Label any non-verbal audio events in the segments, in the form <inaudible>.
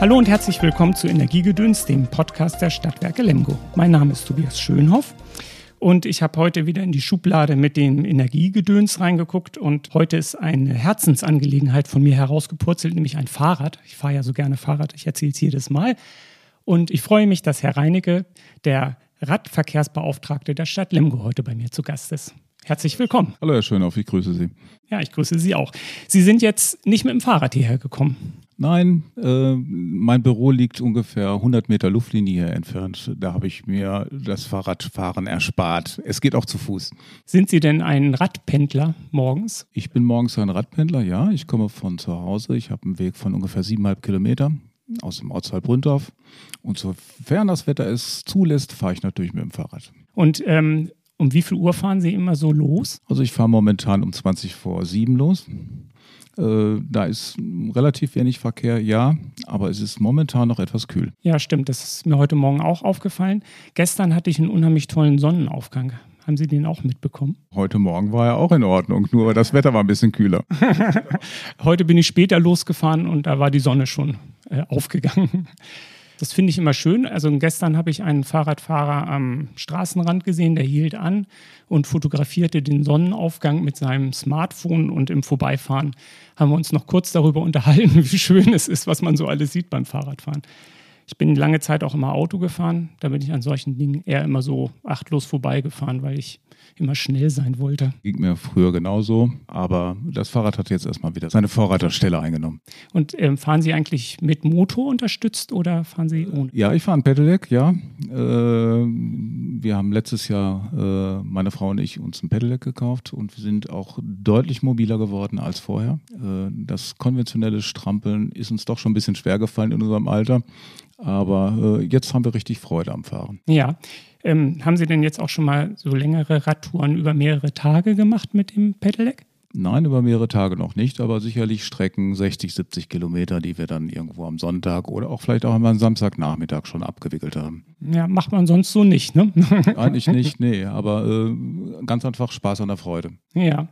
Hallo und herzlich willkommen zu Energiegedöns, dem Podcast der Stadtwerke Lemgo. Mein Name ist Tobias Schönhoff und ich habe heute wieder in die Schublade mit dem Energiegedöns reingeguckt und heute ist eine Herzensangelegenheit von mir herausgepurzelt, nämlich ein Fahrrad. Ich fahre ja so gerne Fahrrad, ich erzähle es jedes Mal. Und ich freue mich, dass Herr Reinecke, der Radverkehrsbeauftragte der Stadt Lemgo, heute bei mir zu Gast ist. Herzlich willkommen. Hallo Herr Schönhoff, ich grüße Sie. Ja, ich grüße Sie auch. Sie sind jetzt nicht mit dem Fahrrad hierher gekommen. Nein, äh, mein Büro liegt ungefähr 100 Meter Luftlinie entfernt. Da habe ich mir das Fahrradfahren erspart. Es geht auch zu Fuß. Sind Sie denn ein Radpendler morgens? Ich bin morgens ein Radpendler, ja. Ich komme von zu Hause. Ich habe einen Weg von ungefähr siebeneinhalb Kilometer aus dem Ortsteil Brünndorf. Und sofern das Wetter es zulässt, fahre ich natürlich mit dem Fahrrad. Und ähm, um wie viel Uhr fahren Sie immer so los? Also ich fahre momentan um 20 vor 7 los. Äh, da ist relativ wenig Verkehr, ja, aber es ist momentan noch etwas kühl. Ja, stimmt. Das ist mir heute Morgen auch aufgefallen. Gestern hatte ich einen unheimlich tollen Sonnenaufgang. Haben Sie den auch mitbekommen? Heute Morgen war er auch in Ordnung, nur das Wetter war ein bisschen kühler. <laughs> heute bin ich später losgefahren und da war die Sonne schon äh, aufgegangen. Das finde ich immer schön. Also gestern habe ich einen Fahrradfahrer am Straßenrand gesehen, der hielt an und fotografierte den Sonnenaufgang mit seinem Smartphone und im Vorbeifahren haben wir uns noch kurz darüber <laughs> unterhalten, wie schön es ist, was man so alles sieht beim Fahrradfahren. Ich bin lange Zeit auch immer Auto gefahren. Da bin ich an solchen Dingen eher immer so achtlos vorbeigefahren, weil ich immer schnell sein wollte. Ging mir früher genauso, aber das Fahrrad hat jetzt erstmal wieder seine Vorreiterstelle eingenommen. Und ähm, fahren Sie eigentlich mit Motor unterstützt oder fahren Sie ohne? Ja, ich fahre ein Pedelec, ja. Äh, wir haben letztes Jahr, äh, meine Frau und ich, uns ein Pedelec gekauft und wir sind auch deutlich mobiler geworden als vorher. Äh, das konventionelle Strampeln ist uns doch schon ein bisschen schwer gefallen in unserem Alter. Aber äh, jetzt haben wir richtig Freude am Fahren. Ja. Ähm, haben Sie denn jetzt auch schon mal so längere Radtouren über mehrere Tage gemacht mit dem Pedelec? Nein, über mehrere Tage noch nicht, aber sicherlich Strecken 60, 70 Kilometer, die wir dann irgendwo am Sonntag oder auch vielleicht auch am Samstagnachmittag schon abgewickelt haben. Ja, macht man sonst so nicht, ne? Eigentlich <laughs> nicht, nee, aber äh, ganz einfach Spaß an der Freude. Ja.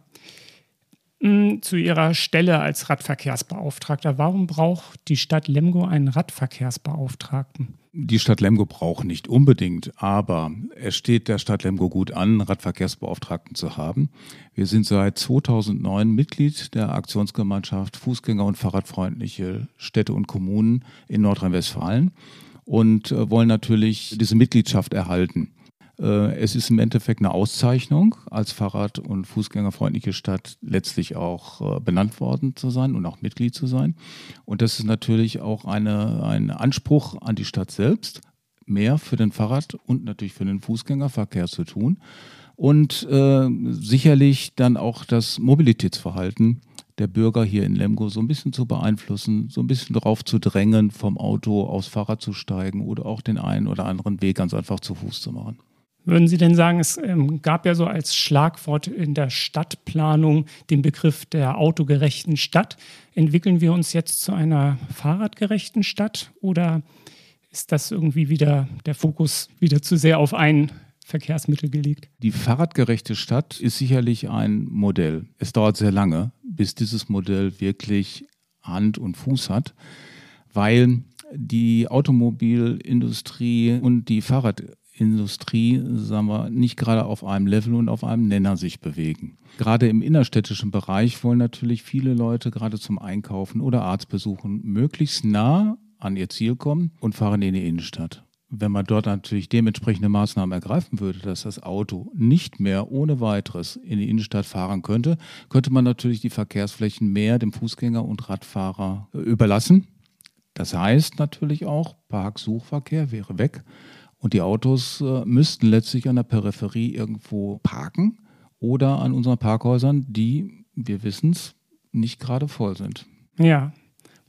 Zu Ihrer Stelle als Radverkehrsbeauftragter. Warum braucht die Stadt Lemgo einen Radverkehrsbeauftragten? Die Stadt Lemgo braucht nicht unbedingt, aber es steht der Stadt Lemgo gut an, Radverkehrsbeauftragten zu haben. Wir sind seit 2009 Mitglied der Aktionsgemeinschaft Fußgänger- und Fahrradfreundliche Städte und Kommunen in Nordrhein-Westfalen und äh, wollen natürlich diese Mitgliedschaft erhalten. Äh, es ist im Endeffekt eine Auszeichnung, als Fahrrad- und Fußgängerfreundliche Stadt letztlich auch äh, benannt worden zu sein und auch Mitglied zu sein. Und das ist natürlich auch eine, ein Anspruch an die Stadt selbst, mehr für den Fahrrad- und natürlich für den Fußgängerverkehr zu tun. Und äh, sicherlich dann auch das Mobilitätsverhalten der Bürger hier in Lemgo so ein bisschen zu beeinflussen, so ein bisschen darauf zu drängen, vom Auto aufs Fahrrad zu steigen oder auch den einen oder anderen Weg ganz einfach zu Fuß zu machen. Würden Sie denn sagen, es ähm, gab ja so als Schlagwort in der Stadtplanung den Begriff der autogerechten Stadt. Entwickeln wir uns jetzt zu einer fahrradgerechten Stadt oder ist das irgendwie wieder der Fokus wieder zu sehr auf ein Verkehrsmittel gelegt? Die fahrradgerechte Stadt ist sicherlich ein Modell. Es dauert sehr lange, bis dieses Modell wirklich Hand und Fuß hat, weil die Automobilindustrie und die Fahrrad Industrie, sagen wir, nicht gerade auf einem Level und auf einem Nenner sich bewegen. Gerade im innerstädtischen Bereich wollen natürlich viele Leute gerade zum Einkaufen oder Arztbesuchen möglichst nah an ihr Ziel kommen und fahren in die Innenstadt. Wenn man dort natürlich dementsprechende Maßnahmen ergreifen würde, dass das Auto nicht mehr ohne weiteres in die Innenstadt fahren könnte, könnte man natürlich die Verkehrsflächen mehr dem Fußgänger und Radfahrer überlassen. Das heißt natürlich auch, Parksuchverkehr wäre weg und die Autos äh, müssten letztlich an der Peripherie irgendwo parken oder an unseren Parkhäusern, die, wir wissen es, nicht gerade voll sind. Ja.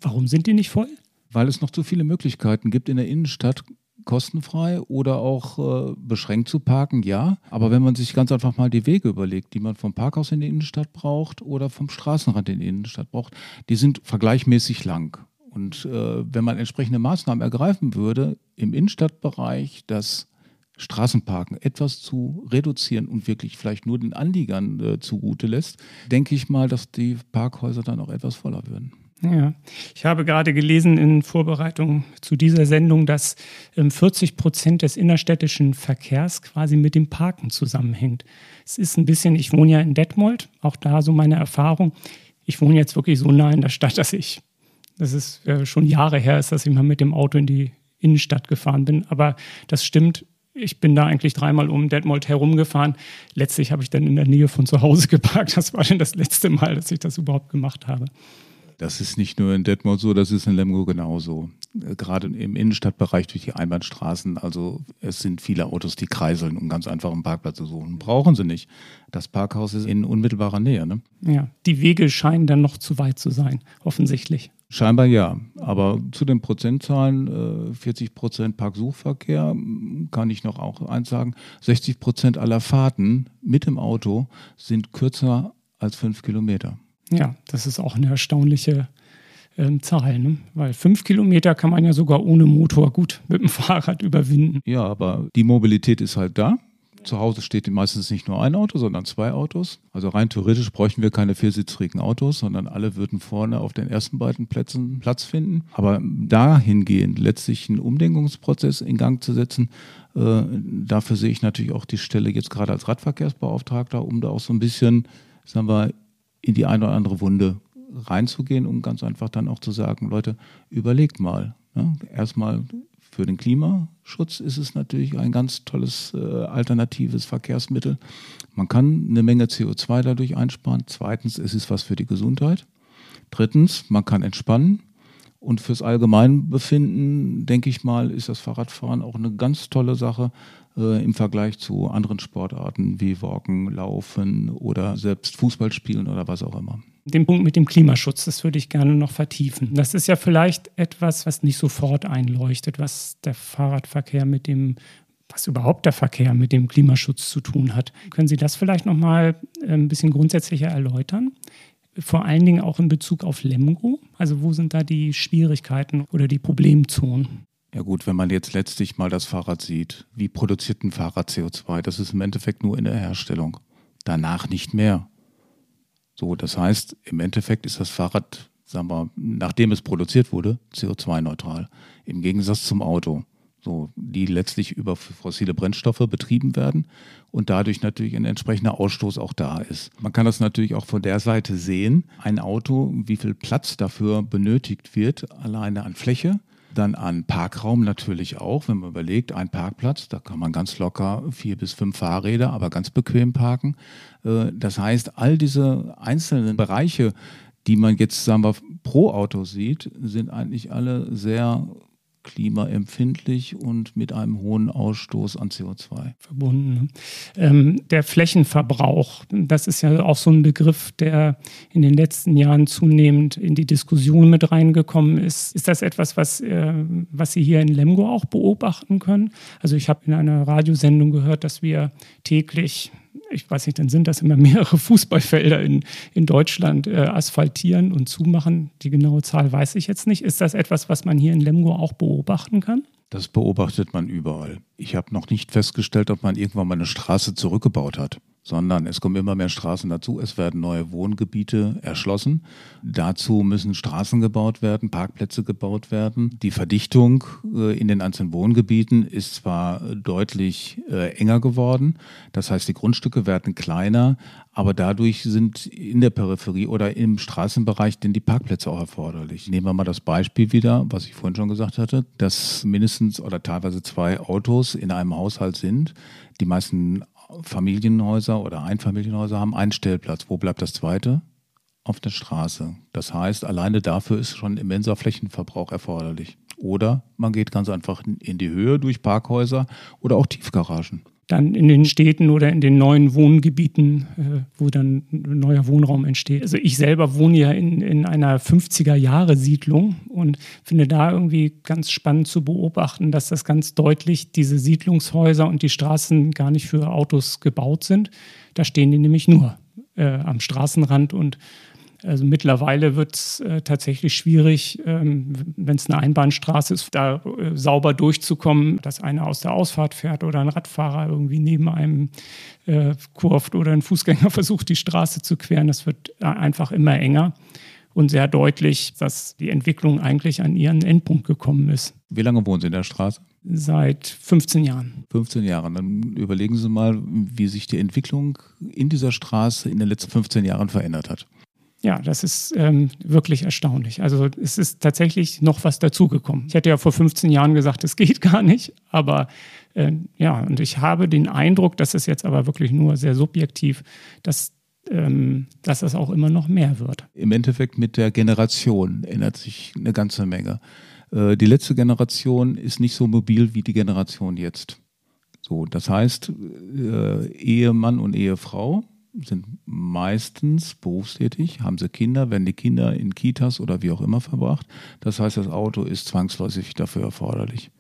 Warum sind die nicht voll? Weil es noch zu viele Möglichkeiten gibt in der Innenstadt, kostenfrei oder auch äh, beschränkt zu parken, ja. Aber wenn man sich ganz einfach mal die Wege überlegt, die man vom Parkhaus in die Innenstadt braucht oder vom Straßenrand in die Innenstadt braucht, die sind vergleichmäßig lang. Und äh, wenn man entsprechende Maßnahmen ergreifen würde, im Innenstadtbereich das Straßenparken etwas zu reduzieren und wirklich vielleicht nur den Anliegern äh, zugute lässt, denke ich mal, dass die Parkhäuser dann auch etwas voller würden. Ja, ich habe gerade gelesen in Vorbereitung zu dieser Sendung, dass 40 ähm, Prozent des innerstädtischen Verkehrs quasi mit dem Parken zusammenhängt. Es ist ein bisschen, ich wohne ja in Detmold, auch da so meine Erfahrung. Ich wohne jetzt wirklich so nah in der Stadt, dass ich, das ist äh, schon Jahre her ist, dass ich mal mit dem Auto in die Innenstadt gefahren bin. Aber das stimmt, ich bin da eigentlich dreimal um Detmold herumgefahren. Letztlich habe ich dann in der Nähe von zu Hause <laughs> geparkt. Das war dann das letzte Mal, dass ich das überhaupt gemacht habe. Das ist nicht nur in Detmold so, das ist in Lemgo genauso. Gerade im Innenstadtbereich durch die Einbahnstraßen. Also es sind viele Autos, die kreiseln, um ganz einfach einen Parkplatz zu suchen. Brauchen sie nicht. Das Parkhaus ist in unmittelbarer Nähe. Ne? Ja, die Wege scheinen dann noch zu weit zu sein, offensichtlich. Scheinbar ja. Aber zu den Prozentzahlen, 40 äh, Prozent Parksuchverkehr, kann ich noch auch eins sagen. 60 Prozent aller Fahrten mit dem Auto sind kürzer als fünf Kilometer. Ja, das ist auch eine erstaunliche ähm, Zahl, ne? weil fünf Kilometer kann man ja sogar ohne Motor gut mit dem <laughs> Fahrrad überwinden. Ja, aber die Mobilität ist halt da. Zu Hause steht meistens nicht nur ein Auto, sondern zwei Autos. Also rein theoretisch bräuchten wir keine viersitzrigen Autos, sondern alle würden vorne auf den ersten beiden Plätzen Platz finden. Aber dahingehend letztlich einen Umdenkungsprozess in Gang zu setzen, äh, dafür sehe ich natürlich auch die Stelle jetzt gerade als Radverkehrsbeauftragter, um da auch so ein bisschen, sagen wir, in die eine oder andere Wunde reinzugehen, um ganz einfach dann auch zu sagen, Leute, überlegt mal. Ne? Erstmal für den Klimaschutz ist es natürlich ein ganz tolles äh, alternatives Verkehrsmittel. Man kann eine Menge CO2 dadurch einsparen. Zweitens, es ist was für die Gesundheit. Drittens, man kann entspannen. Und fürs Allgemeinbefinden, denke ich mal, ist das Fahrradfahren auch eine ganz tolle Sache, äh, im Vergleich zu anderen Sportarten wie Walken, Laufen oder selbst Fußball spielen oder was auch immer. Den Punkt mit dem Klimaschutz, das würde ich gerne noch vertiefen. Das ist ja vielleicht etwas, was nicht sofort einleuchtet, was der Fahrradverkehr mit dem was überhaupt der Verkehr mit dem Klimaschutz zu tun hat. Können Sie das vielleicht noch mal äh, ein bisschen grundsätzlicher erläutern? Vor allen Dingen auch in Bezug auf Lemgo. Also wo sind da die Schwierigkeiten oder die Problemzonen? Ja gut, wenn man jetzt letztlich mal das Fahrrad sieht, wie produziert ein Fahrrad CO2? Das ist im Endeffekt nur in der Herstellung. Danach nicht mehr. So, das heißt, im Endeffekt ist das Fahrrad, sagen wir, nachdem es produziert wurde, CO2-neutral. Im Gegensatz zum Auto. So, die letztlich über fossile Brennstoffe betrieben werden und dadurch natürlich ein entsprechender Ausstoß auch da ist. Man kann das natürlich auch von der Seite sehen. Ein Auto, wie viel Platz dafür benötigt wird, alleine an Fläche, dann an Parkraum natürlich auch, wenn man überlegt, ein Parkplatz, da kann man ganz locker vier bis fünf Fahrräder, aber ganz bequem parken. Äh, das heißt, all diese einzelnen Bereiche, die man jetzt, sagen wir, pro Auto sieht, sind eigentlich alle sehr klimaempfindlich und mit einem hohen Ausstoß an CO2. Verbunden. Ne? Ähm, der Flächenverbrauch, das ist ja auch so ein Begriff, der in den letzten Jahren zunehmend in die Diskussion mit reingekommen ist. Ist das etwas, was, äh, was Sie hier in Lemgo auch beobachten können? Also ich habe in einer Radiosendung gehört, dass wir täglich ich weiß nicht, dann sind das immer <laughs> mehrere Fußballfelder in, in Deutschland äh, asphaltieren und zumachen. Die genaue Zahl weiß ich jetzt nicht. Ist das etwas, was man hier in Lemgo auch beobachten kann? Das beobachtet man überall. Ich habe noch nicht festgestellt, ob man irgendwann mal eine Straße zurückgebaut hat sondern es kommen immer mehr Straßen dazu. Es werden neue Wohngebiete erschlossen. Dazu müssen Straßen gebaut werden, Parkplätze gebaut werden. Die Verdichtung äh, in den einzelnen Wohngebieten ist zwar deutlich äh, enger geworden, das heißt, die Grundstücke werden kleiner, aber dadurch sind in der Peripherie oder im Straßenbereich denn die Parkplätze auch erforderlich. Nehmen wir mal das Beispiel wieder, was ich vorhin schon gesagt hatte, dass mindestens oder teilweise zwei Autos in einem Haushalt sind. Die meisten Familienhäuser oder Einfamilienhäuser haben einen Stellplatz. Wo bleibt das zweite? Auf der Straße. Das heißt, alleine dafür ist schon immenser Flächenverbrauch erforderlich. Oder man geht ganz einfach in die Höhe durch Parkhäuser oder auch Tiefgaragen dann in den Städten oder in den neuen Wohngebieten, äh, wo dann neuer Wohnraum entsteht. Also ich selber wohne ja in, in einer 50er-Jahre-Siedlung und finde da irgendwie ganz spannend zu beobachten, dass das ganz deutlich diese Siedlungshäuser und die Straßen gar nicht für Autos gebaut sind. Da stehen die nämlich nur äh, am Straßenrand und also mittlerweile wird es äh, tatsächlich schwierig, ähm, wenn es eine Einbahnstraße ist, da äh, sauber durchzukommen, dass einer aus der Ausfahrt fährt oder ein Radfahrer irgendwie neben einem äh, kurft oder ein Fußgänger <laughs> versucht, die Straße zu queren. Das wird äh, einfach immer enger. und sehr deutlich, dass die Entwicklung eigentlich an ihren Endpunkt gekommen ist. Wie lange wohnen Sie in der Straße? Seit 15 Jahren. 15 Jahren. Dann überlegen Sie mal, wie sich die Entwicklung in dieser Straße in den letzten 15 Jahren verändert hat. Ja, das ist ähm, wirklich erstaunlich. Also es ist tatsächlich noch was dazugekommen. Ich hätte ja vor 15 Jahren gesagt, es <laughs> geht gar nicht, aber äh, ja, und ich habe den Eindruck, das ist jetzt aber wirklich nur sehr subjektiv, dass, ähm, dass es auch immer noch mehr wird. Im Endeffekt mit der Generation ändert sich eine ganze Menge. Äh, die letzte Generation ist nicht so mobil wie die Generation jetzt. So, das heißt, äh, Ehemann und Ehefrau sind meistens berufstätig, haben sie Kinder, werden die Kinder in Kitas oder wie auch immer verbracht. Das heißt, das Auto ist zwangsläufig dafür erforderlich.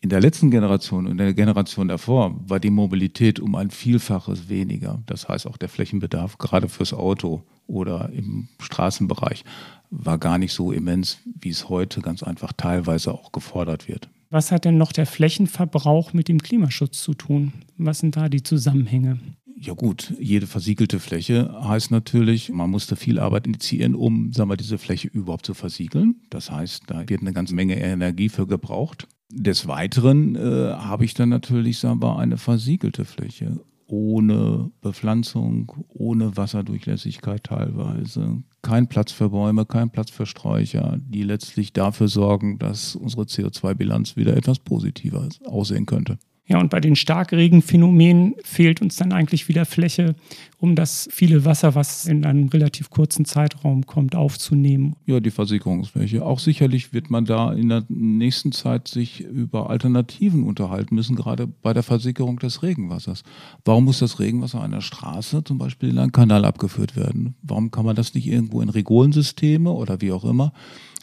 In der letzten Generation und der Generation davor war die Mobilität um ein Vielfaches weniger. Das heißt, auch der Flächenbedarf gerade fürs Auto oder im Straßenbereich war gar nicht so immens, wie es heute ganz einfach teilweise auch gefordert wird. Was hat denn noch der Flächenverbrauch mit dem Klimaschutz zu tun? Was sind da die Zusammenhänge? Ja gut, jede versiegelte Fläche heißt natürlich, man musste viel Arbeit initiieren, um sagen wir, diese Fläche überhaupt zu versiegeln. Das heißt, da wird eine ganze Menge Energie für gebraucht. Des Weiteren äh, habe ich dann natürlich sagen wir, eine versiegelte Fläche ohne Bepflanzung, ohne Wasserdurchlässigkeit teilweise. Kein Platz für Bäume, kein Platz für Sträucher, die letztlich dafür sorgen, dass unsere CO2-Bilanz wieder etwas positiver aussehen könnte. Ja, und bei den Starkregenphänomenen fehlt uns dann eigentlich wieder Fläche, um das viele Wasser, was in einem relativ kurzen Zeitraum kommt, aufzunehmen. Ja, die Versickerungsfläche. Auch sicherlich wird man da in der nächsten Zeit sich über Alternativen unterhalten müssen, gerade bei der Versickerung des Regenwassers. Warum muss das Regenwasser einer Straße zum Beispiel in einen Kanal abgeführt werden? Warum kann man das nicht irgendwo in Regolensysteme oder wie auch immer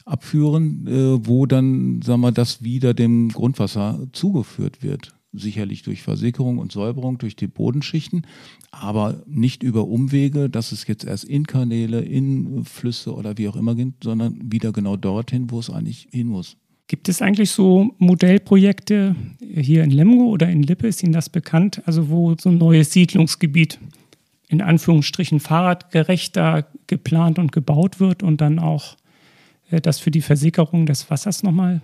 abführen, äh, wo dann, sagen wir, das wieder dem Grundwasser zugeführt wird? Sicherlich durch Versickerung und Säuberung durch die Bodenschichten, aber nicht über Umwege, dass es jetzt erst in Kanäle, in Flüsse oder wie auch immer geht, sondern wieder genau dorthin, wo es eigentlich hin muss. Gibt es eigentlich so Modellprojekte hier in Lemgo oder in Lippe, ist Ihnen das bekannt? Also wo so ein neues Siedlungsgebiet in Anführungsstrichen fahrradgerechter geplant und gebaut wird und dann auch äh, das für die Versickerung des Wassers nochmal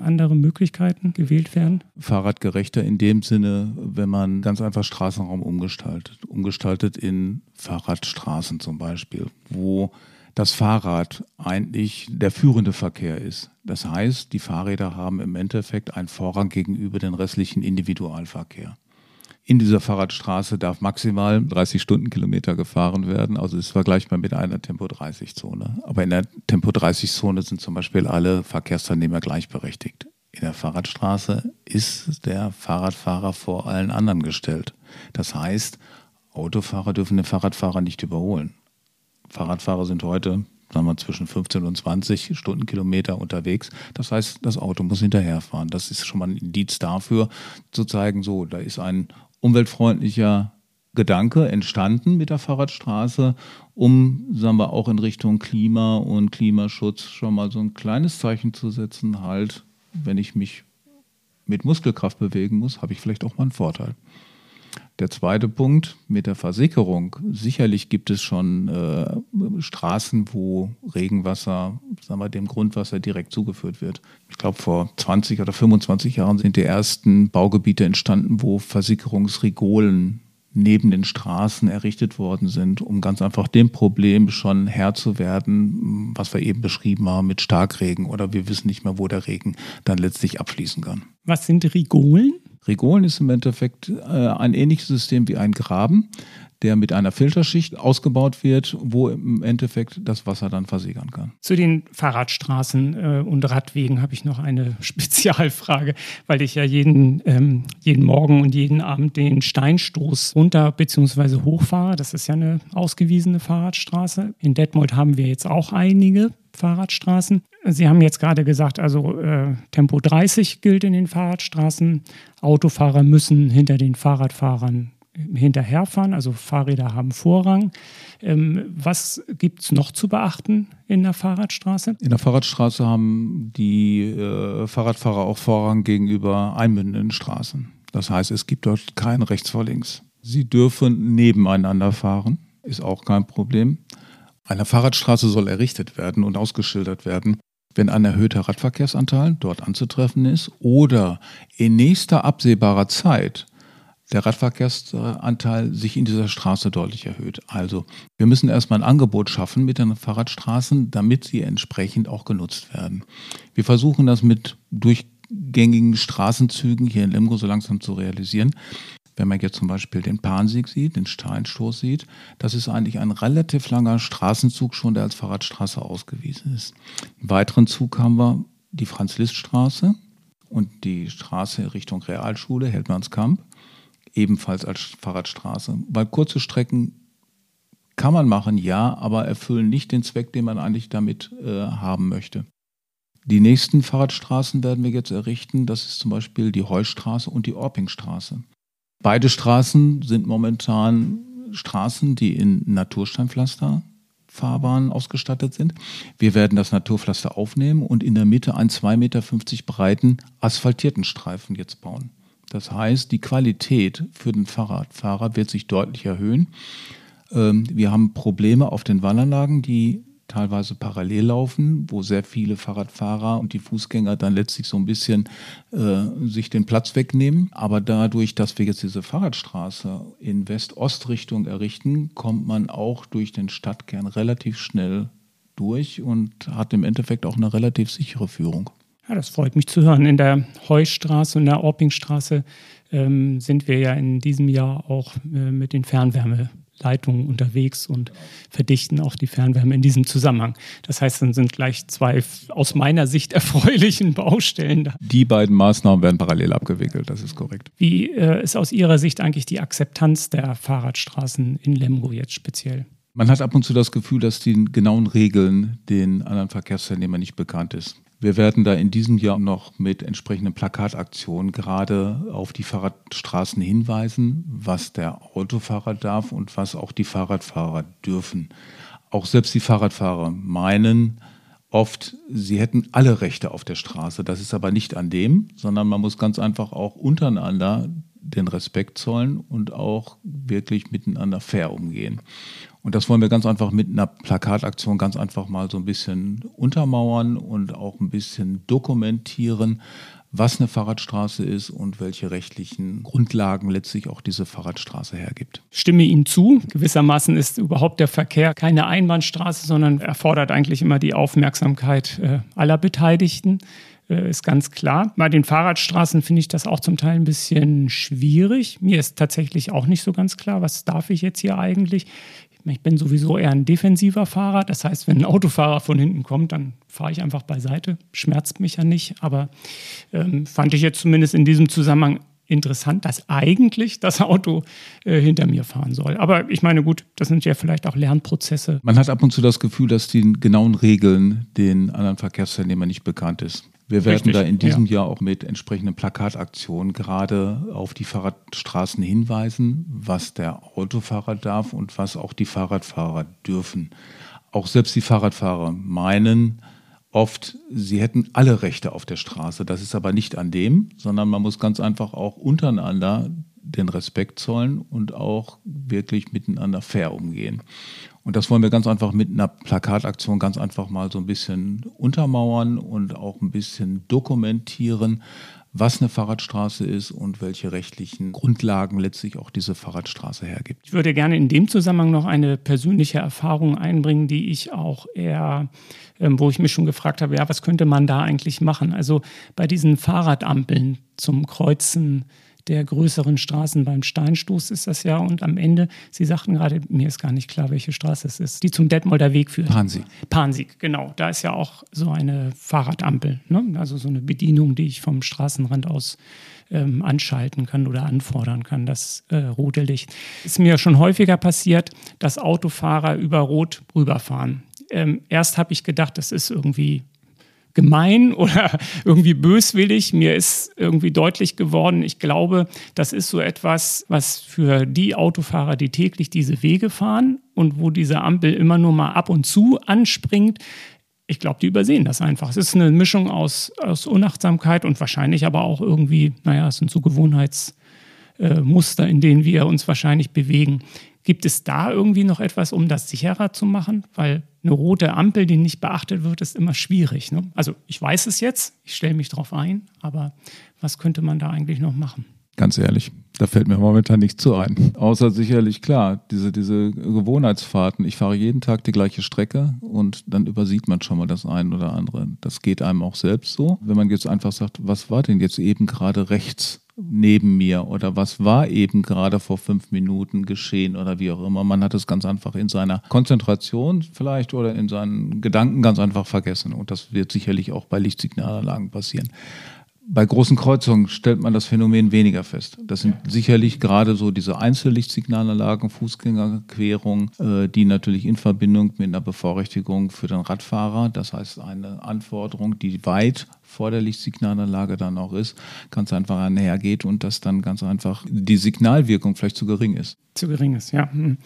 andere Möglichkeiten gewählt werden? Fahrradgerechter in dem Sinne, wenn man ganz einfach Straßenraum umgestaltet. Umgestaltet in Fahrradstraßen zum Beispiel, wo das Fahrrad eigentlich der führende Verkehr ist. Das heißt, die Fahrräder haben im Endeffekt einen Vorrang gegenüber dem restlichen Individualverkehr. In dieser Fahrradstraße darf maximal 30 Stundenkilometer gefahren werden. Also ist vergleichbar mit einer Tempo-30-Zone. Aber in der Tempo-30-Zone sind zum Beispiel alle Verkehrsteilnehmer gleichberechtigt. In der Fahrradstraße ist der Fahrradfahrer vor allen anderen gestellt. Das heißt, Autofahrer dürfen den Fahrradfahrer nicht überholen. Fahrradfahrer sind heute sagen wir, zwischen 15 und 20 Stundenkilometer unterwegs. Das heißt, das Auto muss hinterherfahren. Das ist schon mal ein Indiz dafür, zu zeigen, so, da ist ein umweltfreundlicher Gedanke entstanden mit der Fahrradstraße, um, sagen wir, auch in Richtung Klima und Klimaschutz schon mal so ein kleines Zeichen zu setzen, halt, wenn ich mich mit Muskelkraft bewegen muss, habe ich vielleicht auch mal einen Vorteil. Der zweite Punkt mit der Versickerung. Sicherlich gibt es schon äh, Straßen, wo Regenwasser, sagen wir, dem Grundwasser direkt zugeführt wird. Ich glaube, vor 20 oder 25 Jahren sind die ersten Baugebiete entstanden, wo Versickerungsregolen neben den Straßen errichtet worden sind, um ganz einfach dem Problem schon Herr zu werden, was wir eben beschrieben haben mit Starkregen oder wir wissen nicht mehr, wo der Regen dann letztlich abfließen kann. Was sind Rigolen? Rigolen ist im Endeffekt äh, ein ähnliches System wie ein Graben, der mit einer Filterschicht ausgebaut wird, wo im Endeffekt das Wasser dann versickern kann. Zu den Fahrradstraßen äh, und Radwegen habe ich noch eine <laughs> Spezialfrage, weil ich ja jeden, ähm, jeden Morgen und jeden Abend den Steinstoß runter bzw. hochfahre. Das ist ja eine ausgewiesene Fahrradstraße. In Detmold haben wir jetzt auch einige Fahrradstraßen. Sie haben jetzt gerade gesagt, also äh, Tempo 30 gilt in den Fahrradstraßen. Autofahrer müssen hinter den Fahrradfahrern hinterherfahren, also Fahrräder haben Vorrang. Ähm, was gibt es noch zu beachten in der Fahrradstraße? In der Fahrradstraße haben die äh, Fahrradfahrer auch Vorrang gegenüber einmündenden Straßen. Das heißt, es gibt dort kein rechts vor links. Sie dürfen nebeneinander fahren, ist auch kein Problem. Eine Fahrradstraße soll errichtet werden und ausgeschildert werden, wenn ein erhöhter Radverkehrsanteil dort anzutreffen ist oder in nächster absehbarer Zeit der Radverkehrsanteil sich in dieser Straße deutlich erhöht. Also wir müssen erstmal ein Angebot schaffen mit den Fahrradstraßen, damit sie entsprechend auch genutzt werden. Wir versuchen das mit durchgängigen Straßenzügen hier in Lemgo so langsam zu realisieren. Wenn man jetzt zum Beispiel den Pansieg sieht, den Steinstoß sieht, das ist eigentlich ein relativ langer Straßenzug schon, der als Fahrradstraße ausgewiesen ist. Im weiteren Zug haben wir die Franz-Liszt-Straße und die Straße Richtung Realschule, Heldmannskamp ebenfalls als Fahrradstraße. Weil kurze Strecken kann man machen, ja, aber erfüllen nicht den Zweck, den man eigentlich damit äh, haben möchte. Die nächsten Fahrradstraßen werden wir jetzt errichten. Das ist zum Beispiel die Heustraße und die Orpingstraße. Beide Straßen sind momentan Straßen, die in Natursteinpflaster Fahrbahnen ausgestattet sind. Wir werden das Naturpflaster aufnehmen und in der Mitte einen 2,50 Meter breiten asphaltierten Streifen jetzt bauen. Das heißt, die Qualität für den Fahrradfahrer wird sich deutlich erhöhen. Ähm, wir haben Probleme auf den Wallanlagen, die teilweise parallel laufen, wo sehr viele Fahrradfahrer und die Fußgänger dann letztlich so ein bisschen äh, sich den Platz wegnehmen. Aber dadurch, dass wir jetzt diese Fahrradstraße in West-Ost-Richtung errichten, kommt man auch durch den Stadtkern relativ schnell durch und hat im Endeffekt auch eine relativ sichere Führung. Ja, das freut mich zu hören. In der Heustraße und der Orpingstraße ähm, sind wir ja in diesem Jahr auch äh, mit den Fernwärmeleitungen unterwegs und verdichten auch die Fernwärme in diesem Zusammenhang. Das heißt, dann sind gleich zwei aus meiner Sicht <laughs> erfreulichen Baustellen da. Die beiden Maßnahmen werden parallel abgewickelt, das ist korrekt. Wie äh, ist aus Ihrer Sicht eigentlich die Akzeptanz der Fahrradstraßen in Lemgo jetzt speziell? Man hat ab und zu das Gefühl, dass die genauen Regeln den anderen Verkehrsteilnehmern nicht bekannt ist. Wir werden da in diesem Jahr noch mit entsprechenden Plakataktionen gerade auf die Fahrradstraßen hinweisen, was der Autofahrer darf und was auch die Fahrradfahrer dürfen. Auch selbst die Fahrradfahrer meinen oft, sie hätten alle Rechte auf der Straße. Das ist aber nicht an dem, sondern man muss ganz einfach auch untereinander den Respekt zollen und auch wirklich miteinander fair umgehen. Und das wollen wir ganz einfach mit einer Plakataktion ganz einfach mal so ein bisschen untermauern und auch ein bisschen dokumentieren, was eine Fahrradstraße ist und welche rechtlichen Grundlagen letztlich auch diese Fahrradstraße hergibt. Stimme Ihnen zu. Gewissermaßen ist überhaupt der Verkehr keine Einbahnstraße, sondern erfordert eigentlich immer die Aufmerksamkeit äh, aller Beteiligten äh, ist ganz klar. Bei den Fahrradstraßen finde ich das auch zum Teil ein bisschen schwierig. Mir ist tatsächlich auch nicht so ganz klar, was darf ich jetzt hier eigentlich. Ich bin sowieso eher ein defensiver Fahrer. Das heißt, wenn ein Autofahrer von hinten kommt, dann fahre ich einfach beiseite. Schmerzt mich ja nicht. Aber ähm, fand ich jetzt zumindest in diesem Zusammenhang interessant, dass eigentlich das Auto äh, hinter mir fahren soll. Aber ich meine, gut, das sind ja vielleicht auch Lernprozesse. Man hat ab und zu das Gefühl, dass die genauen Regeln den anderen Verkehrsteilnehmern nicht bekannt ist. Wir werden Richtig, da in diesem ja. Jahr auch mit entsprechenden Plakataktionen gerade auf die Fahrradstraßen hinweisen, was der Autofahrer darf und was auch die Fahrradfahrer dürfen. Auch selbst die Fahrradfahrer meinen oft, sie hätten alle Rechte auf der Straße. Das ist aber nicht an dem, sondern man muss ganz einfach auch untereinander den Respekt zollen und auch wirklich miteinander fair umgehen. Und das wollen wir ganz einfach mit einer Plakataktion ganz einfach mal so ein bisschen untermauern und auch ein bisschen dokumentieren, was eine Fahrradstraße ist und welche rechtlichen Grundlagen letztlich auch diese Fahrradstraße hergibt. Ich würde gerne in dem Zusammenhang noch eine persönliche Erfahrung einbringen, die ich auch eher, ähm, wo ich mich schon gefragt habe, ja, was könnte man da eigentlich machen? Also bei diesen Fahrradampeln zum Kreuzen der größeren Straßen beim Steinstoß ist das ja. Und am Ende, Sie sagten gerade, mir ist gar nicht klar, welche Straße es ist, die zum Detmolder Weg führt. Pansieg. Pansieg, genau. Da ist ja auch so eine Fahrradampel, ne? also so eine Bedienung, die ich vom Straßenrand aus ähm, anschalten kann oder anfordern kann, das äh, rote Licht. Ist mir schon häufiger passiert, dass Autofahrer über Rot rüberfahren. Ähm, erst habe ich gedacht, das ist irgendwie gemein <laughs> oder irgendwie böswillig. Mir ist irgendwie deutlich geworden, ich glaube, das ist so etwas, was für die Autofahrer, die täglich diese Wege fahren und wo diese Ampel immer nur mal ab und zu anspringt, ich glaube, die übersehen das einfach. Es ist eine Mischung aus, aus Unachtsamkeit und wahrscheinlich aber auch irgendwie, naja, es sind so Gewohnheitsmuster, äh, in denen wir uns wahrscheinlich bewegen. Gibt es da irgendwie noch etwas, um das sicherer zu machen? Weil eine rote Ampel, die nicht beachtet wird, ist immer schwierig. Ne? Also ich weiß es jetzt, ich stelle mich darauf ein, aber was könnte man da eigentlich noch machen? Ganz ehrlich, da fällt mir momentan nichts zu ein. Außer sicherlich, klar, diese, diese Gewohnheitsfahrten. Ich fahre jeden Tag die gleiche Strecke und dann übersieht man schon mal das eine oder andere. Das geht einem auch selbst so. Wenn man jetzt einfach sagt, was war denn jetzt eben gerade rechts neben mir oder was war eben gerade vor fünf Minuten geschehen oder wie auch immer. Man hat es ganz einfach in seiner Konzentration vielleicht oder in seinen Gedanken ganz einfach vergessen. Und das wird sicherlich auch bei Lichtsignalanlagen passieren. Bei großen Kreuzungen stellt man das Phänomen weniger fest. Das sind sicherlich gerade so diese Einzellichtsignalanlagen, Fußgängerquerungen, äh, die natürlich in Verbindung mit einer Bevorrechtigung für den Radfahrer, das heißt eine Anforderung, die weit vor der Lichtsignalanlage dann auch ist, ganz einfach einhergeht und dass dann ganz einfach die Signalwirkung vielleicht zu gering ist. Zu gering ist, ja. Hm.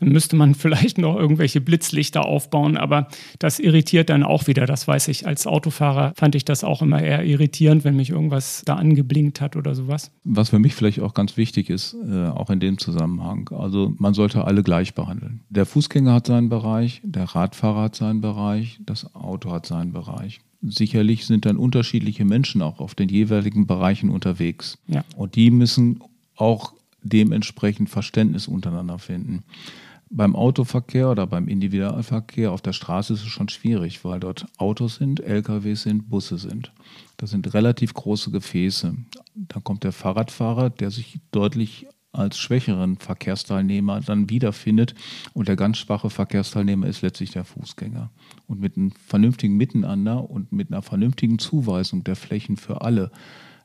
Dann müsste man <laughs> vielleicht noch irgendwelche Blitzlichter aufbauen, aber das irritiert dann auch wieder. Das weiß ich. Als Autofahrer fand ich das auch immer eher irritierend, wenn mich irgendwas da angeblinkt hat oder sowas. Was für mich vielleicht auch ganz wichtig ist, äh, auch in dem Zusammenhang. Also man sollte alle gleich behandeln. Der Fußgänger hat seinen Bereich, der Radfahrer hat seinen Bereich, das Auto hat seinen Bereich sicherlich sind dann unterschiedliche Menschen auch auf den jeweiligen Bereichen unterwegs. Ja. Und die müssen auch dementsprechend Verständnis untereinander finden. Beim Autoverkehr oder beim Individualverkehr auf der Straße ist es schon schwierig, weil dort Autos sind, LKWs sind, Busse sind. Das sind relativ große Gefäße. Dann kommt der Fahrradfahrer, der sich deutlich als schwächeren Verkehrsteilnehmer dann wiederfindet. Und der ganz schwache Verkehrsteilnehmer ist letztlich der Fußgänger. Und mit einem vernünftigen Miteinander und mit einer vernünftigen Zuweisung der Flächen für alle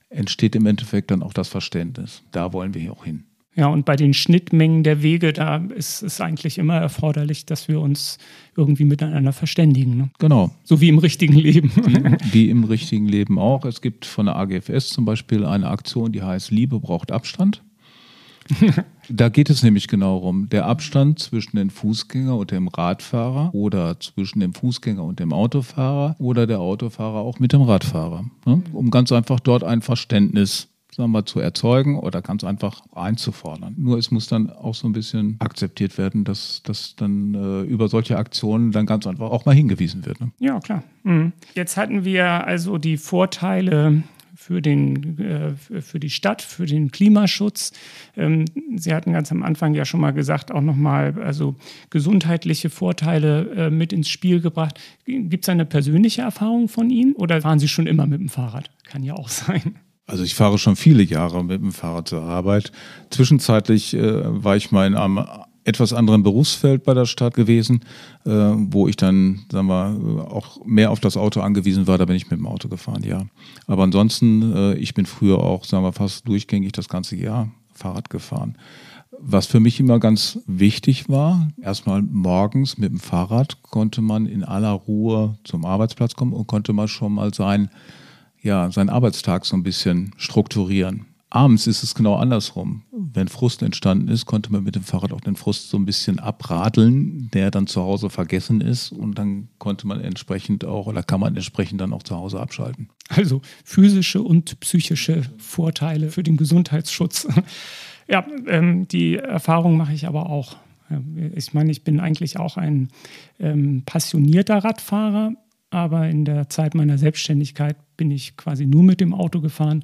entsteht im Endeffekt dann auch das Verständnis. Da wollen wir hier auch hin. Ja, und bei den Schnittmengen der Wege, da ist es eigentlich immer erforderlich, dass wir uns irgendwie miteinander verständigen. Ne? Genau. So wie im richtigen Leben. Wie, <laughs> wie, im richtigen Leben auch. Es gibt von der AGFS zum Beispiel eine Aktion, die heißt Liebe braucht Abstand. <laughs> Da geht es nämlich genau darum, der Abstand zwischen dem Fußgänger und dem Radfahrer oder zwischen dem Fußgänger und dem Autofahrer oder der Autofahrer auch mit dem Radfahrer. Ne? Um ganz einfach dort ein Verständnis sagen wir, zu erzeugen oder ganz einfach einzufordern. Nur es muss dann auch so ein bisschen akzeptiert werden, dass, dass dann äh, über solche Aktionen dann ganz einfach auch mal hingewiesen wird. Ne? Ja, klar. Mhm. Jetzt hatten wir also die Vorteile für, den, äh, für die Stadt, für den Klimaschutz. Ähm, Sie hatten ganz am Anfang ja schon mal gesagt, auch nochmal also gesundheitliche Vorteile äh, mit ins Spiel gebracht. Gibt es eine persönliche Erfahrung von Ihnen oder fahren Sie schon immer mit dem Fahrrad? Kann ja auch <laughs> sein. Also ich fahre schon viele Jahre mit dem Fahrrad zur Arbeit. Zwischenzeitlich äh, war ich mal in einem etwas anderen Berufsfeld bei der Stadt gewesen, äh, wo ich dann, sagen wir, auch mehr auf das Auto angewiesen war. Da bin ich mit dem Auto gefahren, ja. Aber ansonsten, äh, ich bin früher auch, sagen wir, fast durchgängig das ganze Jahr Fahrrad gefahren. Was für mich immer ganz wichtig war, erstmal morgens mit dem Fahrrad konnte man in aller Ruhe zum Arbeitsplatz kommen und konnte man schon mal sein, ja, seinen Arbeitstag so ein bisschen strukturieren. Abends ist es genau andersrum. Wenn Frust entstanden ist, konnte man mit dem Fahrrad auch den Frust so ein bisschen abradeln, der dann zu Hause vergessen ist. Und dann konnte man entsprechend auch oder kann man entsprechend dann auch zu Hause abschalten. Also physische und psychische Vorteile für den Gesundheitsschutz. <laughs> ja, ähm, die Erfahrung mache ich aber auch. Ich meine, ich bin eigentlich auch ein ähm, passionierter Radfahrer, aber in der Zeit meiner Selbstständigkeit bin ich quasi nur mit dem Auto gefahren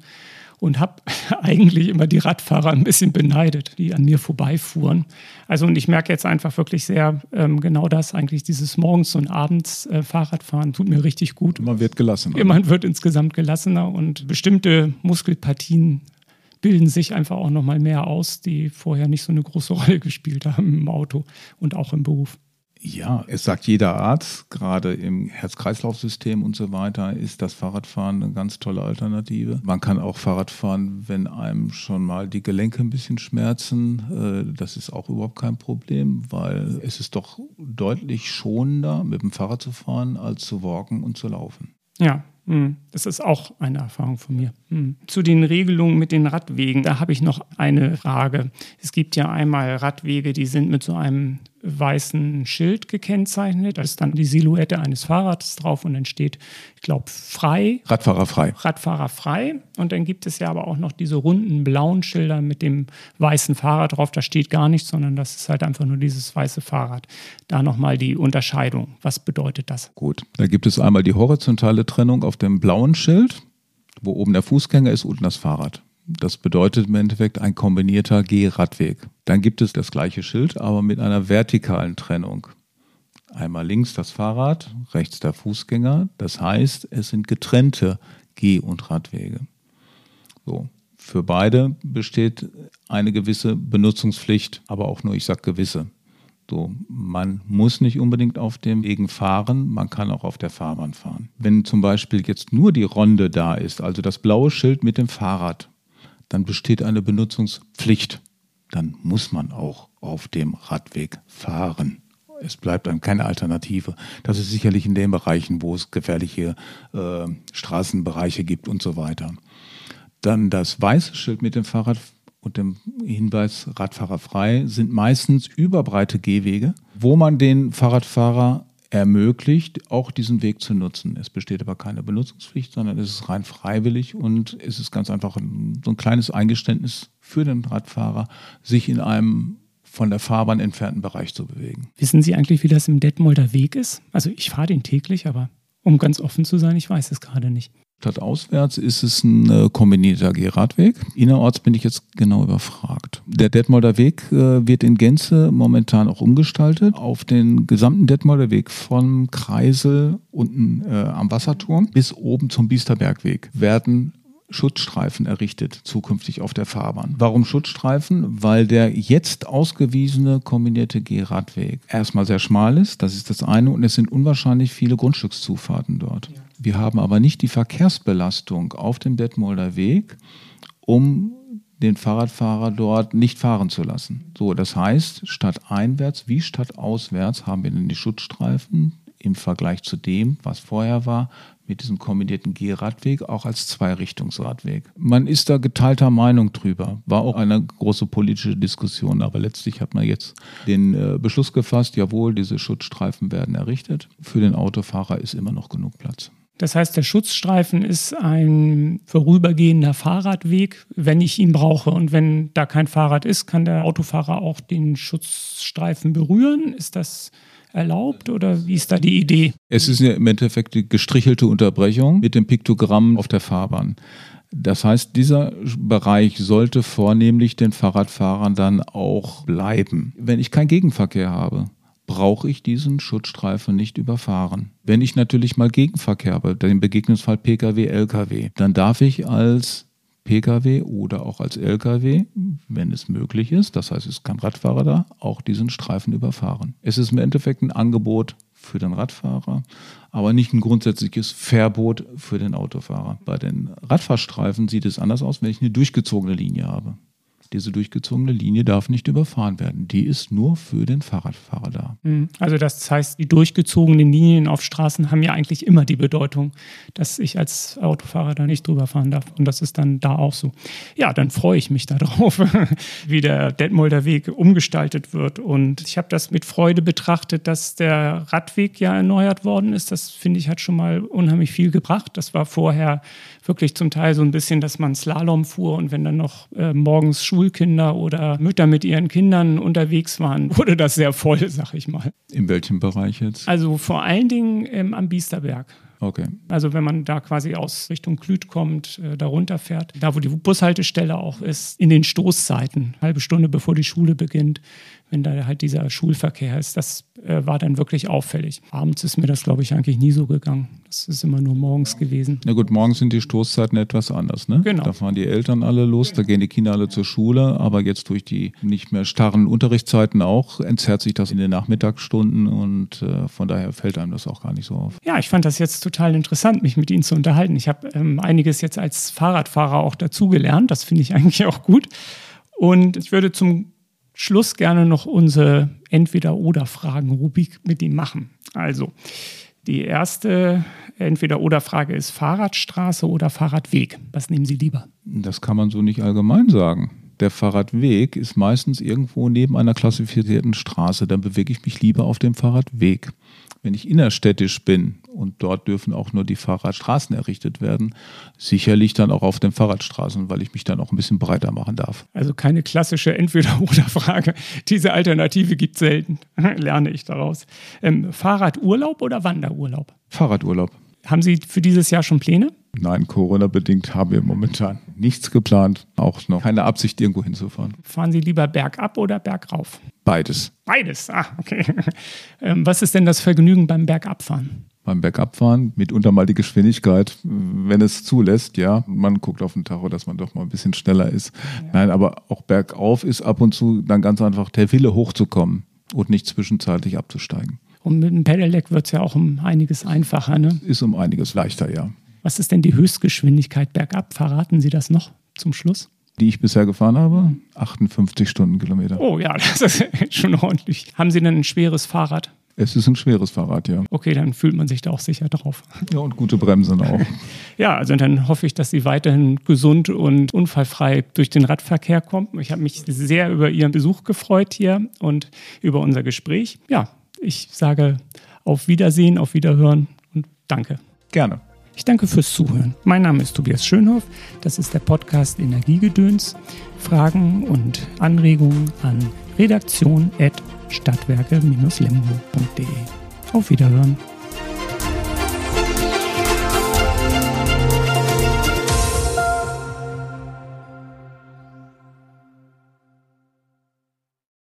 und habe <laughs> eigentlich immer die Radfahrer ein bisschen beneidet, die an mir vorbeifuhren. Also und ich merke jetzt einfach wirklich sehr ähm, genau das, eigentlich dieses Morgens- und Abends äh, Fahrradfahren tut mir richtig gut. Man wird gelassener. Man wird insgesamt gelassener und bestimmte Muskelpartien bilden sich einfach auch noch mal mehr aus, die vorher nicht so eine große <laughs> Rolle gespielt haben im Auto und auch im Beruf. Ja, es sagt jeder Arzt, gerade im Herz-Kreislauf-System und so weiter, ist das Fahrradfahren eine ganz tolle Alternative. Man kann auch Fahrrad fahren, wenn einem schon mal die Gelenke ein bisschen schmerzen. Äh, das ist auch überhaupt kein Problem, weil es ist doch deutlich schonender, mit dem Fahrrad zu fahren, als zu walken und zu laufen. Ja, hm, das ist auch eine Erfahrung von mir. Hm. Zu den Regelungen mit den Radwegen, da habe ich noch eine Frage. Es gibt ja einmal Radwege, die sind mit so einem weißen Schild gekennzeichnet. Da ist dann die Silhouette eines Fahrrads drauf und dann steht, ich glaube, frei. Radfahrer frei. Radfahrer frei. Und dann gibt es ja aber auch noch diese runden blauen Schilder mit dem weißen Fahrrad drauf. Da steht gar nichts, sondern das ist halt einfach nur dieses weiße Fahrrad. Da nochmal die Unterscheidung. Was bedeutet das? Gut, da gibt es einmal die horizontale Trennung auf dem blauen Schild, wo oben der Fußgänger ist, unten das Fahrrad. Das bedeutet im Endeffekt ein kombinierter Gehradweg. Dann gibt es das gleiche Schild, aber mit einer vertikalen Trennung. Einmal links das Fahrrad, rechts der Fußgänger. Das heißt, es sind getrennte Geh- und Radwege. So. Für beide besteht eine gewisse Benutzungspflicht, aber auch nur, ich sage gewisse. So, man muss nicht unbedingt auf dem Wegen fahren, man kann auch auf der Fahrbahn fahren. Wenn zum Beispiel jetzt nur die Ronde da ist, also das blaue Schild mit dem Fahrrad, dann besteht eine Benutzungspflicht. Dann muss man auch auf dem Radweg fahren. Es bleibt dann keine Alternative. Das ist sicherlich in den Bereichen, wo es gefährliche äh, Straßenbereiche gibt und so weiter. Dann das weiße Schild mit dem Fahrrad und dem Hinweis Radfahrer frei sind meistens überbreite Gehwege, wo man den Fahrradfahrer ermöglicht, auch diesen Weg zu nutzen. Es besteht aber keine Benutzungspflicht, sondern es ist rein freiwillig und es ist ganz einfach ein, so ein kleines Eingeständnis für den Radfahrer, sich in einem von der Fahrbahn entfernten Bereich zu bewegen. Wissen Sie eigentlich, wie das im Detmolder Weg ist? Also ich fahre den täglich, aber um ganz offen zu sein, ich weiß es gerade nicht. Stadtauswärts ist es ein äh, kombinierter Gehradweg. Innerorts bin ich jetzt genau überfragt. Der Detmolder Weg äh, wird in Gänze momentan auch umgestaltet auf den gesamten Detmolder Weg vom Kreisel unten äh, am Wasserturm bis oben zum Biesterbergweg werden Schutzstreifen errichtet, zukünftig auf der Fahrbahn. Warum Schutzstreifen? Weil der jetzt ausgewiesene kombinierte Gehradweg erstmal sehr schmal ist, das ist das eine, und es sind unwahrscheinlich viele Grundstückszufahrten dort. Ja. Wir haben aber nicht die Verkehrsbelastung auf dem Detmolder Weg, um den Fahrradfahrer dort nicht fahren zu lassen. So, das heißt, statt einwärts wie statt auswärts haben wir dann die Schutzstreifen im Vergleich zu dem, was vorher war, mit diesem kombinierten Gehradweg auch als Zweirichtungsradweg. Man ist da geteilter Meinung drüber. War auch eine große politische Diskussion, aber letztlich hat man jetzt den äh, Beschluss gefasst, jawohl, diese Schutzstreifen werden errichtet. Für den Autofahrer ist immer noch genug Platz. Das heißt, der Schutzstreifen ist ein vorübergehender Fahrradweg, wenn ich ihn brauche. Und wenn da kein Fahrrad ist, kann der Autofahrer auch den Schutzstreifen berühren. Ist das erlaubt oder wie ist da die Idee? Es ist ja im Endeffekt die gestrichelte Unterbrechung mit dem Piktogramm auf der Fahrbahn. Das heißt, dieser Bereich sollte vornehmlich den Fahrradfahrern dann auch bleiben. Wenn ich keinen Gegenverkehr habe, brauche ich diesen Schutzstreifen nicht überfahren. Wenn ich natürlich mal Gegenverkehr habe, den Begegnungsfall Pkw, Lkw, dann darf ich als Pkw oder auch als Lkw, wenn es möglich ist, das heißt, es ist kein Radfahrer da, auch diesen Streifen überfahren. Es ist im Endeffekt ein Angebot für den Radfahrer, aber nicht ein grundsätzliches Verbot für den Autofahrer. Bei den Radfahrstreifen sieht es anders aus, wenn ich eine durchgezogene Linie habe. Diese durchgezogene Linie darf nicht überfahren werden. Die ist nur für den Fahrradfahrer da. Mhm. Also das heißt, die durchgezogenen Linien auf Straßen haben ja eigentlich immer die Bedeutung, dass ich als Autofahrer da nicht drüber fahren darf. Und das ist dann da auch so. Ja, dann freue ich mich darauf, <laughs> wie der Detmolder Weg umgestaltet wird. Und ich habe das mit Freude betrachtet, dass der Radweg ja erneuert worden ist. Das finde ich hat schon mal unheimlich viel gebracht. Das war vorher wirklich zum Teil so ein bisschen, dass man Slalom fuhr und wenn dann noch äh, morgens Schulkinder oder Mütter mit ihren Kindern unterwegs waren, <laughs> wurde das sehr voll, sag ich mal. In welchem Bereich jetzt? Also vor allen Dingen ähm, am Biesterberg. Okay. Also wenn man da quasi aus Richtung Klüt kommt, äh, da runterfährt, da wo die Bushaltestelle auch ist, in den Stoßzeiten, halbe Stunde bevor die Schule beginnt, wenn da halt dieser Schulverkehr ist. Das äh, war dann wirklich auffällig. Abends ist mir das, glaube ich, eigentlich nie so gegangen. Das ist immer nur morgens gewesen. Na gut, morgens sind die Stoßzeiten etwas anders, ne? Genau. Da fahren die Eltern alle los, da gehen die Kinder alle zur Schule, aber jetzt durch die nicht mehr starren Unterrichtszeiten auch entzerrt sich das in den Nachmittagsstunden und äh, von daher fällt einem das auch gar nicht so auf. Ja, ich fand das jetzt total interessant, mich mit Ihnen zu unterhalten. Ich habe ähm, einiges jetzt als Fahrradfahrer auch dazugelernt. Das finde ich <laughs> eigentlich auch gut. Und ich würde zum Schluss gerne noch unsere Entweder-Oder-Fragen-Rubrik mit ihm machen. Also, die erste Entweder-Oder-Frage ist Fahrradstraße oder Fahrradweg. Was nehmen Sie lieber? Das kann man so nicht allgemein sagen. der Fahrradweg ist meistens irgendwo neben einer klassifizierten Straße. Dann bewege ich mich lieber auf dem Fahrradweg. Wenn ich innerstädtisch bin und dort dürfen auch nur die Fahrradstraßen errichtet werden, sicherlich dann auch auf den Fahrradstraßen, weil ich mich dann auch ein bisschen breiter machen darf. Also keine klassische Entweder-Oder-Frage. Diese Alternative gibt es selten, <laughs> lerne ich daraus. Ähm, Fahrradurlaub oder Wanderurlaub? Fahrradurlaub. Haben Sie für dieses Jahr schon Pläne? Nein, Corona-bedingt haben wir momentan nichts geplant, auch noch keine Absicht, irgendwo hinzufahren. Fahren Sie lieber bergab oder bergauf? Beides. Beides, ah, okay. <laughs> Ähm, was ist denn das Vergnügen beim Bergabfahren? Beim Bergabfahren mitunter mal die Geschwindigkeit, wenn es zulässt, ja. Man guckt auf den Tacho, dass man doch mal ein bisschen schneller ist. Ja. Nein, aber auch bergauf ist ab und zu dann ganz einfach der Wille hochzukommen und nicht zwischenzeitlich abzusteigen. Und mit dem Pedelec wird es ja auch um einiges einfacher, ne? Ist um einiges leichter, ja. Was ist denn die Höchstgeschwindigkeit bergab? Verraten Sie das noch zum Schluss? Die ich bisher gefahren habe? 58 Stundenkilometer. Oh ja, <laughs> das ist schon ordentlich. Haben Sie denn ein schweres Fahrrad? Es ist ein schweres Fahrrad, ja. Okay, dann fühlt man sich da auch sicher drauf. Ja, und gute Bremsen auch. <laughs> ja, also dann hoffe ich, dass Sie weiterhin gesund und unfallfrei durch den Radverkehr kommen. Ich habe mich sehr über Ihren Besuch gefreut hier und über unser Gespräch. Ja, ich sage auf Wiedersehen, auf Wiederhören und danke. Gerne. Ich danke fürs Zuhören. Mein Name ist Tobias Schönhoff. Das ist der Podcast Energiegedöns. Fragen und Anregungen an redaktion.stadtwerke-lemgo.de. Auf Wiederhören.